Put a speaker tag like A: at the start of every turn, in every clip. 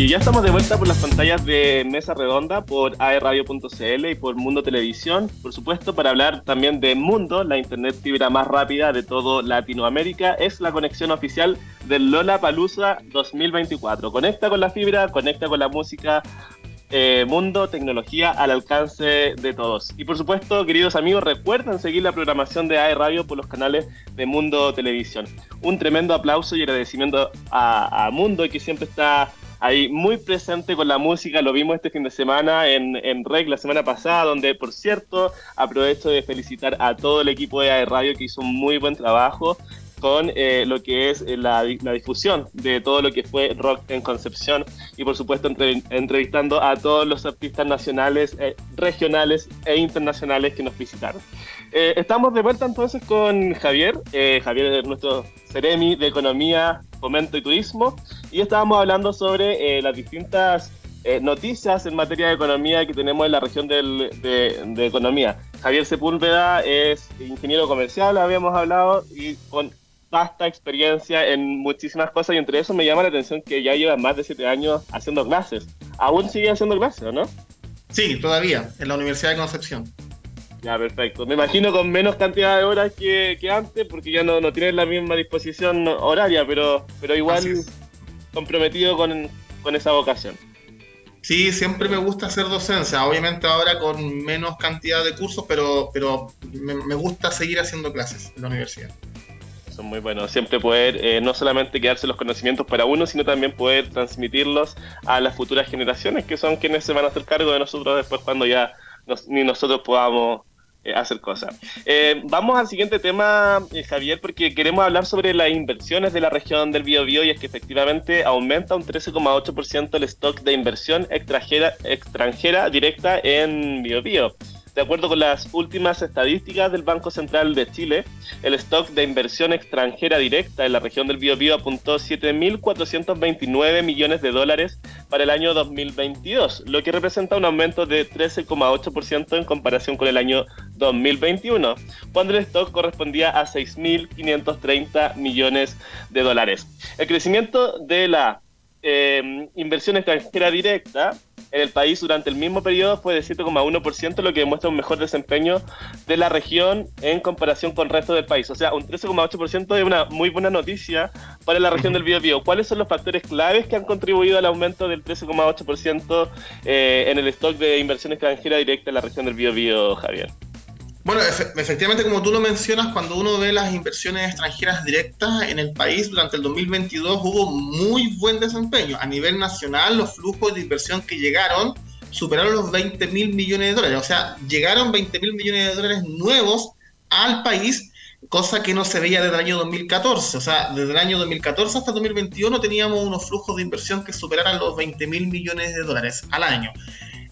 A: Y ya estamos de vuelta por las pantallas de Mesa Redonda, por aerradio.cl y por Mundo Televisión, por supuesto, para hablar también de Mundo, la internet fibra más rápida de todo Latinoamérica. Es la conexión oficial del Lola Palusa 2024. Conecta con la fibra, conecta con la música, eh, mundo, tecnología al alcance de todos. Y por supuesto, queridos amigos, recuerden seguir la programación de AE Radio por los canales de Mundo Televisión. Un tremendo aplauso y agradecimiento a Mundo, que siempre está ahí muy presente con la música. Lo vimos este fin de semana en, en REC la semana pasada, donde, por cierto, aprovecho de felicitar a todo el equipo de AE Radio que hizo un muy buen trabajo con eh, lo que es eh, la, difusión de todo lo que fue rock en Concepción y por supuesto entrevistando a todos los artistas nacionales, eh, regionales e internacionales que nos visitaron. estamos de vuelta entonces con Javier, Javier es nuestro Ceremi de Economía, Fomento y Turismo y estábamos hablando sobre las distintas noticias en materia de economía que tenemos en la región de, de, economía. Javier Sepúlveda es ingeniero comercial, habíamos hablado, y con vasta experiencia en muchísimas cosas y entre eso me llama la atención que ya lleva más de siete años haciendo clases. ¿Aún sigue haciendo clases, no?
B: Sí, todavía, en la Universidad de Concepción.
A: Ya, perfecto. Me imagino con menos cantidad de horas que, antes, porque ya no, no tienes la misma disposición horaria, pero, pero igual comprometido con, con esa vocación.
B: Sí, siempre me gusta hacer docencia, obviamente ahora con menos cantidad de cursos, pero, pero me gusta seguir haciendo clases en la universidad
A: muy buenos. Siempre poder eh, no solamente quedarse los conocimientos para uno, sino también poder transmitirlos a las futuras generaciones, que son quienes se van a hacer cargo de nosotros después cuando ya ni nosotros podamos eh, hacer cosas. Eh, vamos al siguiente tema, Javier, porque queremos hablar sobre las inversiones de la región del Biobío y es que efectivamente aumenta un 13,8% el stock de inversión extranjera, extranjera directa en Biobío. De acuerdo con las últimas estadísticas del Banco Central de Chile, el stock de inversión extranjera directa en la región del Biobío apuntó 7.429 millones de dólares para el año 2022, lo que representa un aumento de 13,8% en comparación con el año 2021, cuando el stock correspondía a 6.530 millones de dólares. El crecimiento de la eh, inversión extranjera directa en el país durante el mismo periodo fue de 7,1%, lo que demuestra un mejor desempeño de la región en comparación con el resto del país. O sea, un 13,8% es una muy buena noticia para la región del Biobío. ¿Cuáles son los factores claves que han contribuido al aumento del 13,8% eh, en el stock de inversión extranjera directa en la región del Biobío, Javier?
B: Bueno, efectivamente, como tú lo mencionas, cuando uno ve las inversiones extranjeras directas en el país durante el 2022 hubo muy buen desempeño. A nivel nacional, los flujos de inversión que llegaron superaron los 20 mil millones de dólares. O sea, llegaron 20 mil millones de dólares nuevos al país, cosa que no se veía desde el año 2014. O sea, desde el año 2014 hasta el 2021 teníamos unos flujos de inversión que superaran los 20 mil millones de dólares al año.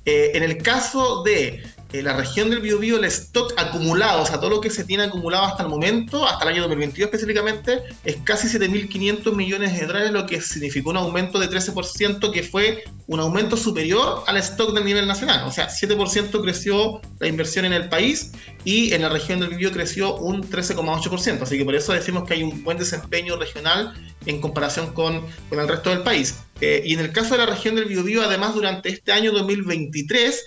B: Eh, en el caso de eh, la región del Biobío, el stock acumulado, o sea, todo lo que se tiene acumulado hasta el momento, hasta el año 2022 específicamente, es casi 7.500 millones de dólares, lo que significó un aumento de 13%, que fue un aumento superior al stock del nivel nacional. O sea, 7% creció la inversión en el país y en la región del Biobío creció un 13,8%. Así que por eso decimos que hay un buen desempeño regional en comparación con, con el resto del país. Eh, y en el caso de la región del Biobío, además, durante este año 2023,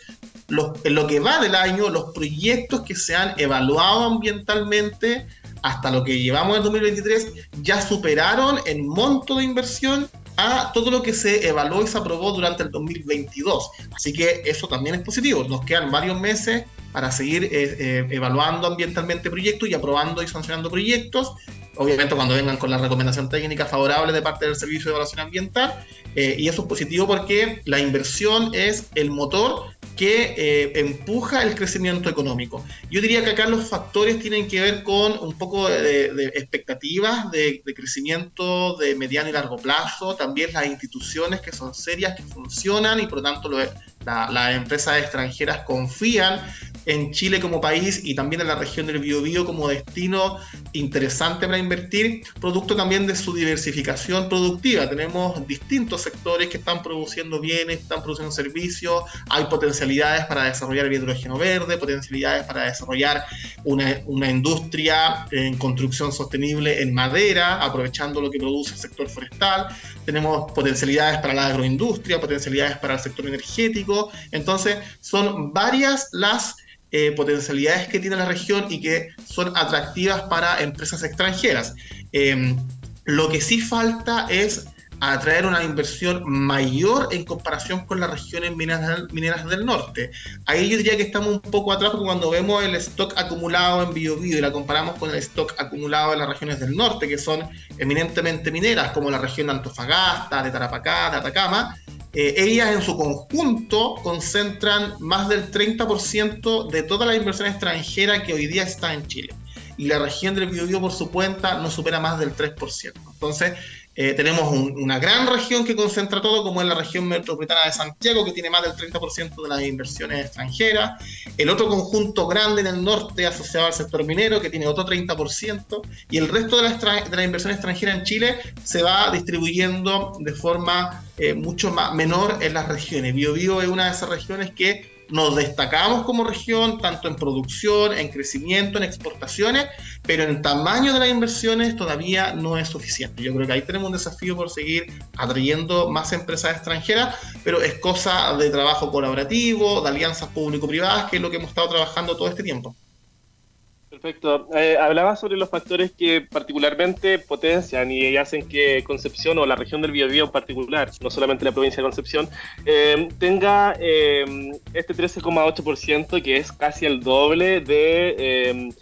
B: en lo que va del año, los proyectos que se han evaluado ambientalmente hasta lo que llevamos en 2023 ya superaron en monto de inversión a todo lo que se evaluó y se aprobó durante el 2022. Así que eso también es positivo. Nos quedan varios meses para seguir eh, eh, evaluando ambientalmente proyectos y aprobando y sancionando proyectos. Obviamente cuando vengan con la recomendación técnica favorable de parte del Servicio de Evaluación Ambiental. Eh, y eso es positivo porque la inversión es el motor que eh, empuja el crecimiento económico. Yo diría que acá los factores tienen que ver con un poco de, expectativas de, crecimiento de mediano y largo plazo, también las instituciones que son serias, que funcionan y por lo tanto las empresas extranjeras confían en Chile como país y también en la región del Biobío como destino interesante para invertir, producto también de su diversificación productiva. Tenemos distintos sectores que están produciendo bienes, están produciendo servicios, hay potencialidades para desarrollar el hidrógeno verde, potencialidades para desarrollar una, una industria en construcción sostenible en madera, aprovechando lo que produce el sector forestal. Tenemos potencialidades para la agroindustria, potencialidades para el sector energético. Entonces, son varias las eh, potencialidades que tiene la región y que son atractivas para empresas extranjeras. Em, lo que sí falta es atraer una inversión mayor en comparación con las regiones mineras, mineras del norte. Ahí yo diría que estamos un poco atrás porque cuando vemos el stock acumulado en Biobío y la comparamos con el stock acumulado en las regiones del norte, que son eminentemente mineras, como la región de Antofagasta, de Tarapacá, de Atacama, eh, ellas en su conjunto concentran más del 30% de toda la inversión extranjera que hoy día está en Chile. Y la región del Biobío por su cuenta no supera más del 3%. Entonces, eh, tenemos una gran región que concentra todo, como es la región metropolitana de Santiago, que tiene más del 30% de las inversiones extranjeras. El otro conjunto grande en el norte, asociado al sector minero, que tiene otro 30%. Y el resto de la, de la inversión extranjera en Chile se va distribuyendo de forma eh, mucho más, menor en las regiones. Biobío es una de esas regiones que nos destacamos como región, tanto en producción, en crecimiento, en exportaciones, pero en tamaño de las inversiones todavía no es suficiente. Yo creo que ahí tenemos un desafío por seguir atrayendo más empresas extranjeras, pero es cosa de trabajo colaborativo, de alianzas público-privadas, que es lo que hemos estado trabajando todo este tiempo.
A: Perfecto. Eh, hablaba sobre los factores que particularmente potencian y hacen que Concepción o la región del Biobío en particular, no solamente la provincia de Concepción, eh, tenga eh, este 13,8% que es casi el doble de,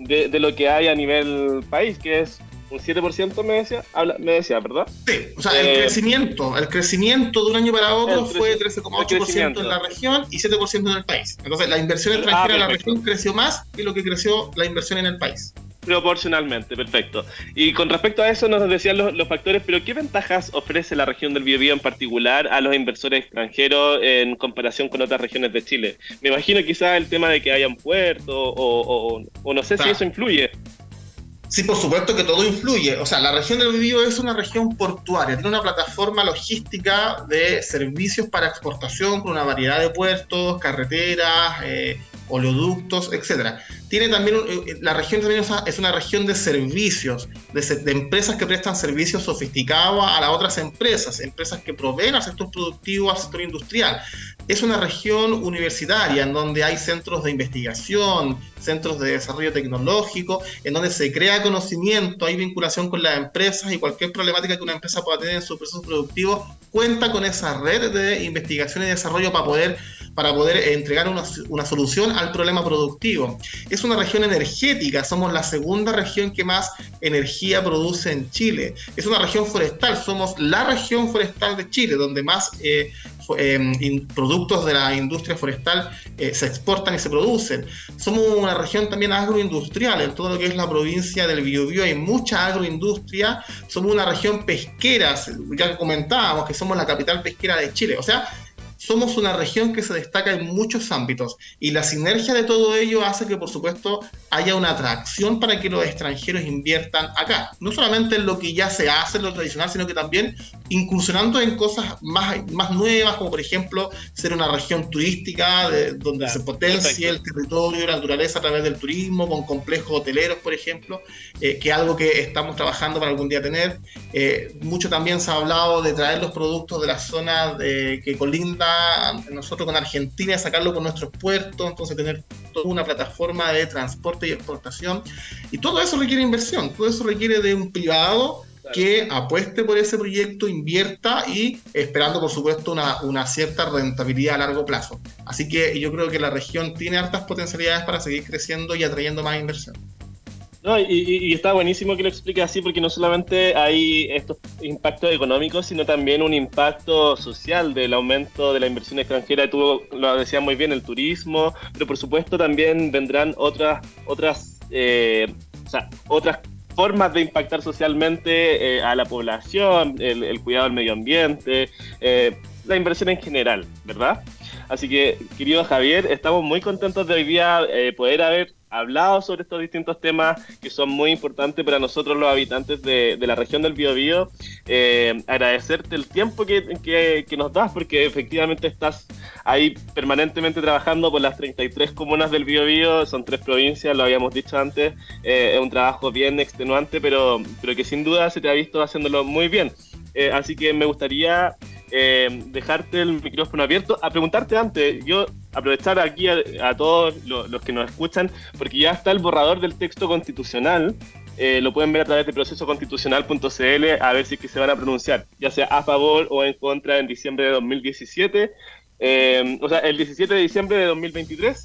A: de, de, lo que hay a nivel país, que es un 7% me decía, habla, me decía, ¿verdad?
B: Sí, o sea, el eh, crecimiento, el crecimiento de un año para otro fue 13,8% en la región y 7% en el país. Entonces, la inversión extranjera en la región creció más que lo que creció la inversión en el país.
A: Proporcionalmente, perfecto. Y con respecto a eso nos decían los, los, factores, pero ¿qué ventajas ofrece la región del Biobío en particular a los inversores extranjeros en comparación con otras regiones de Chile? Me imagino quizás el tema de que hayan puertos o, o, o, no sé si eso influye.
B: Sí, por supuesto que todo influye. O sea, la región del Biobío es una región portuaria, tiene una plataforma logística de servicios para exportación con una variedad de puertos, carreteras, eh, oleoductos, etcétera. Tiene también, eh, la región también es una región de servicios, de, empresas que prestan servicios sofisticados a las otras empresas, empresas que proveen al sector productivo, al sector industrial. Es una región universitaria en donde hay centros de investigación, centros de desarrollo tecnológico, en donde se crea conocimiento, hay vinculación con las empresas y cualquier problemática que una empresa pueda tener en su proceso productivo cuenta con esa red de investigación y desarrollo para poder para poder entregar una, una, solución al problema productivo. Es una región energética, somos la segunda región que más energía produce en Chile. Es una región forestal, somos la región forestal de Chile, donde más eh, eh, productos de la industria forestal eh, se exportan y se producen. Somos una región también agroindustrial, en todo lo que es la provincia del Biobío hay mucha agroindustria. Somos una región pesquera, ya comentábamos que somos la capital pesquera de Chile. O sea, somos una región que se destaca en muchos ámbitos y la sinergia de todo ello hace que, por supuesto, haya una atracción para que los extranjeros inviertan acá. No solamente en lo que ya se hace, en lo tradicional, sino que también incursionando en cosas más, más nuevas, como por ejemplo ser una región turística donde se potencie el territorio y la naturaleza a través del turismo, con complejos hoteleros, por ejemplo, eh, que es algo que estamos trabajando para algún día tener. Eh, mucho también se ha hablado de traer los productos de la zona de, que colinda nosotros con Argentina, sacarlo con nuestros puertos, entonces tener toda una plataforma de transporte y exportación. Y todo eso requiere inversión, todo eso requiere de un privado que apueste por ese proyecto, invierta y esperando, por supuesto, una, una, cierta rentabilidad a largo plazo. Así que yo creo que la región tiene hartas potencialidades para seguir creciendo y atrayendo más inversión.
A: No, y, está buenísimo que lo explique así porque no solamente hay estos impactos económicos, sino también un impacto social del aumento de la inversión extranjera. Tú lo decías muy bien, el turismo, pero por supuesto también vendrán otras, otras, eh, otras formas de impactar socialmente eh, a la población, el, cuidado del medio ambiente, eh, la inversión en general, ¿verdad? Así que, querido Javier, estamos muy contentos de hoy día poder haber hablado sobre estos distintos temas que son muy importantes para nosotros los habitantes de, la región del Biobío. Eh, agradecerte el tiempo que, que, nos das porque efectivamente estás ahí permanentemente trabajando por las 33 comunas del Biobío, son tres provincias, lo habíamos dicho antes, eh, es un trabajo bien extenuante, pero, pero que sin duda se te ha visto haciéndolo muy bien. Eh, así que me gustaría eh, dejarte el micrófono abierto a preguntarte antes, yo aprovechar aquí a, todos los, que nos escuchan, porque ya está el borrador del texto constitucional, eh, lo pueden ver a través de procesoconstitucional.cl a ver si es que se van a pronunciar, ya sea a favor o en contra en diciembre de 2017, o sea, el 17 de diciembre de 2023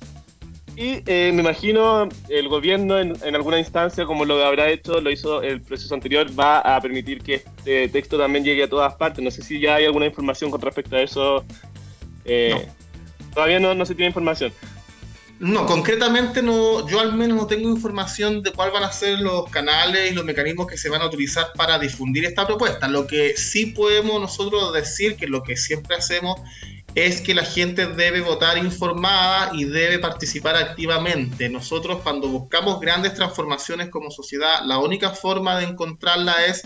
A: y eh, me imagino el gobierno en, alguna instancia, como lo habrá hecho, lo hizo el proceso anterior, va a permitir que este texto también llegue a todas partes. No sé si ya hay alguna información con respecto a eso. Eh, todavía no, no se tiene información.
B: No, concretamente no, yo al menos no tengo información de cuáles van a ser los canales y los mecanismos que se van a utilizar para difundir esta propuesta. Lo que sí podemos nosotros decir, que lo que siempre hacemos es que la gente debe votar informada y debe participar activamente. Nosotros cuando buscamos grandes transformaciones como sociedad, la única forma de encontrarla es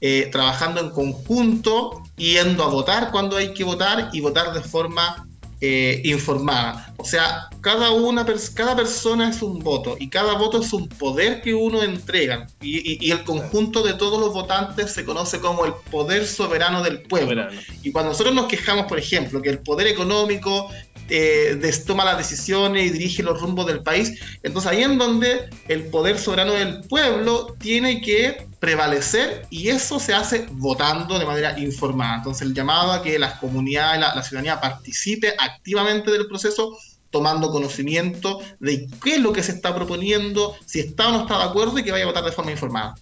B: eh, trabajando en conjunto, yendo a votar cuando hay que votar y votar de forma eh, informada. O sea, cada, una, cada persona es un voto y cada voto es un poder que uno entrega. Y, el conjunto de todos los votantes se conoce como el poder soberano del pueblo. Y cuando nosotros nos quejamos, por ejemplo, que el poder económico eh, toma las decisiones y dirige los rumbos del país, entonces ahí en donde el poder soberano del pueblo tiene que prevalecer y eso se hace votando de manera informada. Entonces el llamado a que las comunidades, la, la ciudadanía participe activamente del proceso tomando conocimiento de qué es lo que se está proponiendo, si está o no está de acuerdo y que vaya a votar de forma informada.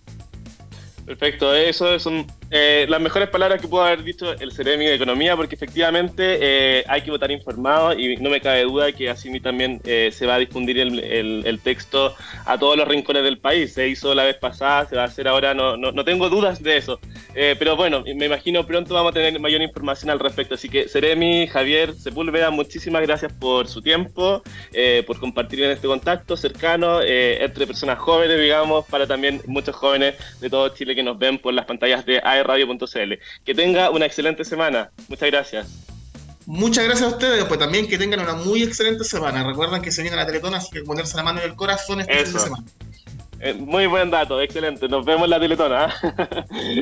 A: Perfecto, eso son eh, las mejores palabras que pudo haber dicho el Ceremi de Economía, porque efectivamente eh, hay que votar informado y no me cabe duda que así también eh, se va a difundir el, texto a todos los rincones del país. Se hizo la vez pasada, se va a hacer ahora, no, no, tengo dudas de eso. pero bueno, me imagino pronto vamos a tener mayor información al respecto. Así que Ceremi, Javier, Sepúlveda, muchísimas gracias por su tiempo, por compartir en este contacto cercano entre personas jóvenes, digamos, para también muchos jóvenes de todo Chile que nos ven por las pantallas de radio.cl. Que tenga una excelente semana. Muchas gracias.
B: Muchas gracias a ustedes, pues también que tengan una muy excelente semana. Recuerden que se viene la Teletona, así que ponerse la mano en el corazón este fin de semana.
A: Eh, muy buen dato, excelente. Nos vemos en la Teletona.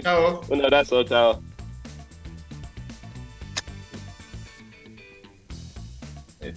B: Chao.
A: Un abrazo, chao.